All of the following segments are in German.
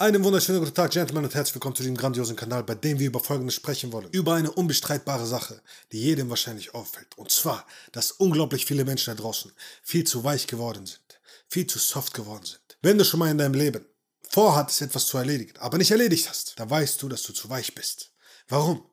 Einen wunderschönen guten Tag, Gentlemen, und herzlich willkommen zu diesem grandiosen Kanal, bei dem wir über Folgendes sprechen wollen. Über eine unbestreitbare Sache, die jedem wahrscheinlich auffällt. Und zwar, dass unglaublich viele Menschen da draußen viel zu weich geworden sind, viel zu soft geworden sind. Wenn du schon mal in deinem Leben vorhattest, etwas zu erledigen, aber nicht erledigt hast, dann weißt du, dass du zu weich bist. Warum?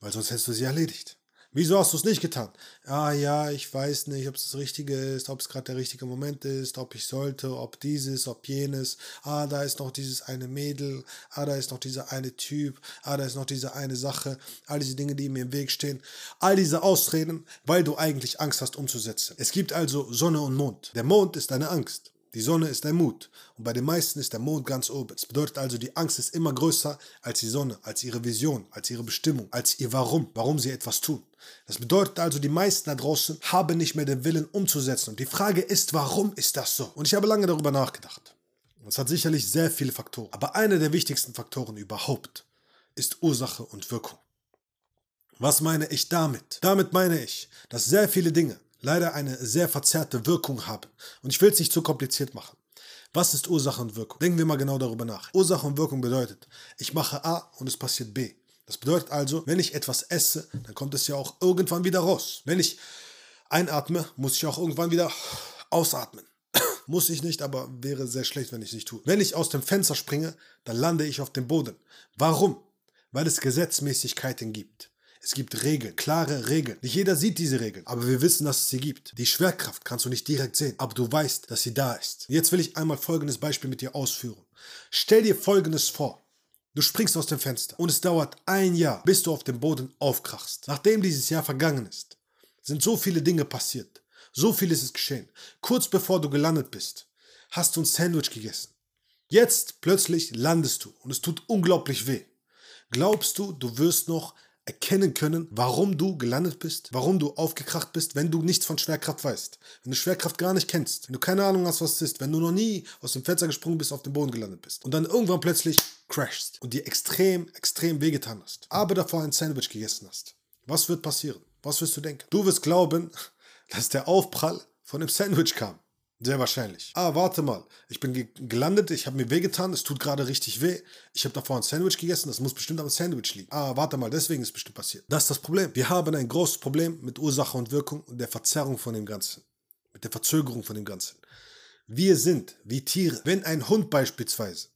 Weil sonst hättest du sie erledigt. Wieso hast du es nicht getan? Ah ja, ich weiß nicht, ob es das Richtige ist, ob es gerade der richtige Moment ist, ob ich sollte, ob dieses, ob jenes. Ah, da ist noch dieses eine Mädel. Ah, da ist noch dieser eine Typ. Ah, da ist noch diese eine Sache. All diese Dinge, die mir im Weg stehen. All diese Ausreden, weil du eigentlich Angst hast umzusetzen. Es gibt also Sonne und Mond. Der Mond ist deine Angst. Die Sonne ist dein Mut und bei den meisten ist der Mond ganz oben. Das bedeutet also, die Angst ist immer größer als die Sonne, als ihre Vision, als ihre Bestimmung, als ihr Warum, warum sie etwas tun. Das bedeutet also, die meisten da draußen haben nicht mehr den Willen umzusetzen. Und die Frage ist, warum ist das so? Und ich habe lange darüber nachgedacht. Es hat sicherlich sehr viele Faktoren. Aber einer der wichtigsten Faktoren überhaupt ist Ursache und Wirkung. Was meine ich damit? Damit meine ich, dass sehr viele Dinge, leider eine sehr verzerrte Wirkung haben. Und ich will es nicht zu kompliziert machen. Was ist Ursache und Wirkung? Denken wir mal genau darüber nach. Ursache und Wirkung bedeutet, ich mache A und es passiert B. Das bedeutet also, wenn ich etwas esse, dann kommt es ja auch irgendwann wieder raus. Wenn ich einatme, muss ich auch irgendwann wieder ausatmen. muss ich nicht, aber wäre sehr schlecht, wenn ich es nicht tue. Wenn ich aus dem Fenster springe, dann lande ich auf dem Boden. Warum? Weil es Gesetzmäßigkeiten gibt. Es gibt Regeln, klare Regeln. Nicht jeder sieht diese Regeln, aber wir wissen, dass es sie gibt. Die Schwerkraft kannst du nicht direkt sehen, aber du weißt, dass sie da ist. Jetzt will ich einmal folgendes Beispiel mit dir ausführen. Stell dir folgendes vor. Du springst aus dem Fenster und es dauert ein Jahr, bis du auf dem Boden aufkrachst. Nachdem dieses Jahr vergangen ist, sind so viele Dinge passiert. So vieles ist geschehen. Kurz bevor du gelandet bist, hast du ein Sandwich gegessen. Jetzt plötzlich landest du und es tut unglaublich weh. Glaubst du, du wirst noch erkennen können, warum du gelandet bist, warum du aufgekracht bist, wenn du nichts von Schwerkraft weißt. Wenn du Schwerkraft gar nicht kennst, wenn du keine Ahnung hast, was es ist, wenn du noch nie aus dem Fenster gesprungen bist, auf dem Boden gelandet bist und dann irgendwann plötzlich crashst und dir extrem, extrem wehgetan hast, aber davor ein Sandwich gegessen hast. Was wird passieren? Was wirst du denken? Du wirst glauben, dass der Aufprall von dem Sandwich kam. Sehr wahrscheinlich. Ah, warte mal. Ich bin gelandet, ich habe mir wehgetan, es tut gerade richtig weh. Ich habe davor ein Sandwich gegessen, das muss bestimmt am Sandwich liegen. Ah, warte mal, deswegen ist es bestimmt passiert. Das ist das Problem. Wir haben ein großes Problem mit Ursache und Wirkung und der Verzerrung von dem Ganzen. Mit der Verzögerung von dem Ganzen. Wir sind wie Tiere. Wenn ein Hund beispielsweise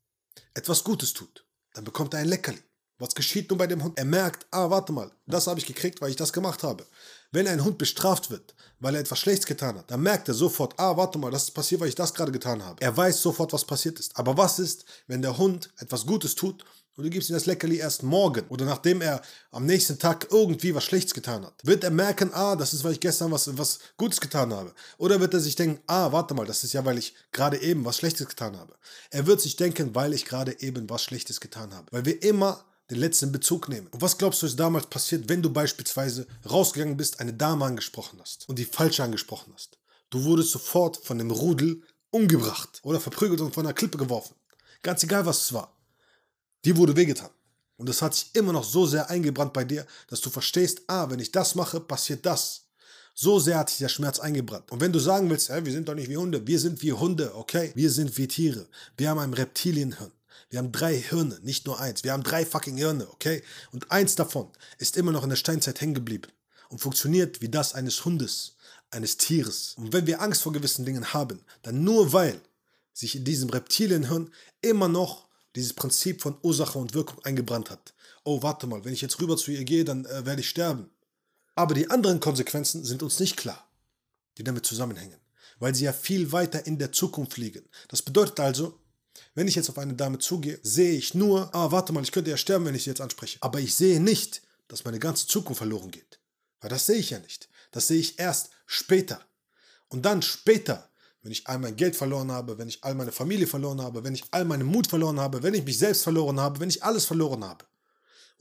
etwas Gutes tut, dann bekommt er ein Leckerli. Was geschieht nun bei dem Hund? Er merkt, ah, warte mal, das habe ich gekriegt, weil ich das gemacht habe. Wenn ein Hund bestraft wird, weil er etwas Schlechtes getan hat, dann merkt er sofort, ah, warte mal, das ist passiert, weil ich das gerade getan habe. Er weiß sofort, was passiert ist. Aber was ist, wenn der Hund etwas Gutes tut und du gibst ihm das Leckerli erst morgen oder nachdem er am nächsten Tag irgendwie was Schlechtes getan hat? Wird er merken, ah, das ist, weil ich gestern was, was Gutes getan habe? Oder wird er sich denken, ah, warte mal, das ist ja, weil ich gerade eben was Schlechtes getan habe? Er wird sich denken, weil ich gerade eben was Schlechtes getan habe. Weil wir immer den letzten Bezug nehmen. Und was glaubst du, ist damals passiert, wenn du beispielsweise rausgegangen bist, eine Dame angesprochen hast und die falsche angesprochen hast? Du wurdest sofort von dem Rudel umgebracht oder verprügelt und von einer Klippe geworfen. Ganz egal, was es war. Die wurde wehgetan. Und das hat sich immer noch so sehr eingebrannt bei dir, dass du verstehst, ah, wenn ich das mache, passiert das. So sehr hat sich der Schmerz eingebrannt. Und wenn du sagen willst, hey, wir sind doch nicht wie Hunde, wir sind wie Hunde, okay? Wir sind wie Tiere. Wir haben ein Reptilienhirn. Wir haben drei Hirne, nicht nur eins. Wir haben drei fucking Hirne, okay? Und eins davon ist immer noch in der Steinzeit hängen geblieben und funktioniert wie das eines Hundes, eines Tieres. Und wenn wir Angst vor gewissen Dingen haben, dann nur weil sich in diesem Reptilienhirn immer noch dieses Prinzip von Ursache und Wirkung eingebrannt hat. Oh, warte mal, wenn ich jetzt rüber zu ihr gehe, dann äh, werde ich sterben. Aber die anderen Konsequenzen sind uns nicht klar, die damit zusammenhängen, weil sie ja viel weiter in der Zukunft liegen. Das bedeutet also, wenn ich jetzt auf eine Dame zugehe, sehe ich nur, ah, warte mal, ich könnte ja sterben, wenn ich sie jetzt anspreche. Aber ich sehe nicht, dass meine ganze Zukunft verloren geht. Weil das sehe ich ja nicht. Das sehe ich erst später. Und dann später, wenn ich all mein Geld verloren habe, wenn ich all meine Familie verloren habe, wenn ich all meinen Mut verloren habe, wenn ich mich selbst verloren habe, wenn ich alles verloren habe,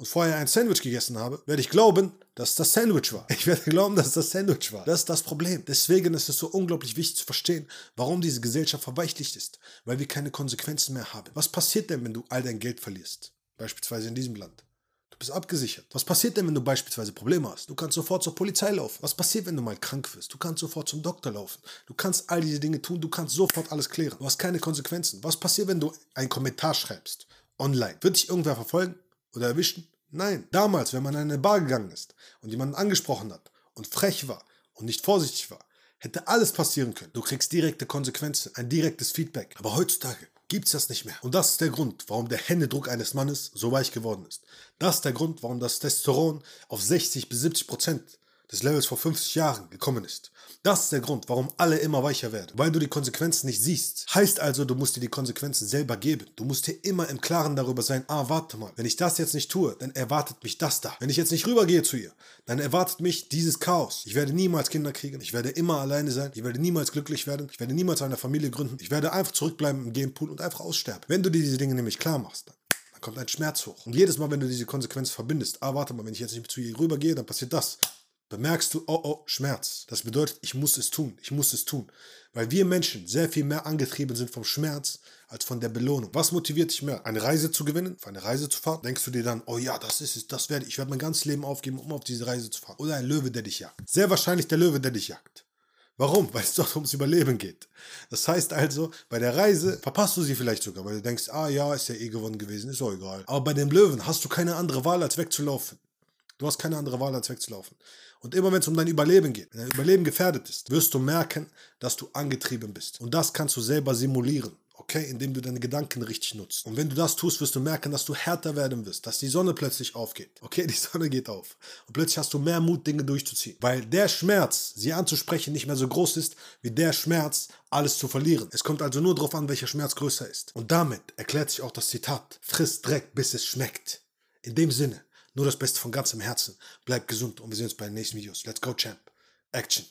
und vorher ein Sandwich gegessen habe, werde ich glauben, dass das Sandwich war. Ich werde glauben, dass das Sandwich war. Das ist das Problem. Deswegen ist es so unglaublich wichtig zu verstehen, warum diese Gesellschaft verweichlicht ist. Weil wir keine Konsequenzen mehr haben. Was passiert denn, wenn du all dein Geld verlierst? Beispielsweise in diesem Land. Du bist abgesichert. Was passiert denn, wenn du beispielsweise Probleme hast? Du kannst sofort zur Polizei laufen. Was passiert, wenn du mal krank wirst? Du kannst sofort zum Doktor laufen. Du kannst all diese Dinge tun. Du kannst sofort alles klären. Du hast keine Konsequenzen. Was passiert, wenn du einen Kommentar schreibst? Online. Wird dich irgendwer verfolgen oder erwischen? Nein. Damals, wenn man in eine Bar gegangen ist und jemanden angesprochen hat und frech war und nicht vorsichtig war, hätte alles passieren können. Du kriegst direkte Konsequenzen, ein direktes Feedback. Aber heutzutage gibt es das nicht mehr. Und das ist der Grund, warum der Händedruck eines Mannes so weich geworden ist. Das ist der Grund, warum das Testosteron auf 60 bis 70 Prozent des Levels vor 50 Jahren gekommen ist. Das ist der Grund, warum alle immer weicher werden, weil du die Konsequenzen nicht siehst. Heißt also, du musst dir die Konsequenzen selber geben. Du musst dir immer im Klaren darüber sein, ah, warte mal, wenn ich das jetzt nicht tue, dann erwartet mich das da. Wenn ich jetzt nicht rübergehe zu ihr, dann erwartet mich dieses Chaos. Ich werde niemals Kinder kriegen, ich werde immer alleine sein, ich werde niemals glücklich werden, ich werde niemals eine Familie gründen, ich werde einfach zurückbleiben im Gamepool und einfach aussterben. Wenn du dir diese Dinge nämlich klar machst, dann kommt ein Schmerz hoch. Und jedes Mal, wenn du diese Konsequenz verbindest, ah, warte mal, wenn ich jetzt nicht zu ihr rübergehe, dann passiert das bemerkst du, oh oh, Schmerz. Das bedeutet, ich muss es tun, ich muss es tun. Weil wir Menschen sehr viel mehr angetrieben sind vom Schmerz als von der Belohnung. Was motiviert dich mehr? Eine Reise zu gewinnen, auf eine Reise zu fahren? Denkst du dir dann, oh ja, das ist es, das werde ich, ich werde mein ganzes Leben aufgeben, um auf diese Reise zu fahren. Oder ein Löwe, der dich jagt. Sehr wahrscheinlich der Löwe, der dich jagt. Warum? Weil es doch ums Überleben geht. Das heißt also, bei der Reise verpasst du sie vielleicht sogar, weil du denkst, ah ja, ist ja eh gewonnen gewesen, ist auch egal. Aber bei dem Löwen hast du keine andere Wahl, als wegzulaufen. Du hast keine andere Wahl, als wegzulaufen. Und immer wenn es um dein Überleben geht, wenn dein Überleben gefährdet ist, wirst du merken, dass du angetrieben bist. Und das kannst du selber simulieren. Okay, indem du deine Gedanken richtig nutzt. Und wenn du das tust, wirst du merken, dass du härter werden wirst, dass die Sonne plötzlich aufgeht. Okay, die Sonne geht auf. Und plötzlich hast du mehr Mut, Dinge durchzuziehen. Weil der Schmerz, sie anzusprechen, nicht mehr so groß ist, wie der Schmerz, alles zu verlieren. Es kommt also nur darauf an, welcher Schmerz größer ist. Und damit erklärt sich auch das Zitat, frisst Dreck, bis es schmeckt. In dem Sinne, nur das Beste von ganzem Herzen. Bleib gesund und wir sehen uns bei den nächsten Videos. Let's go, Champ. Action.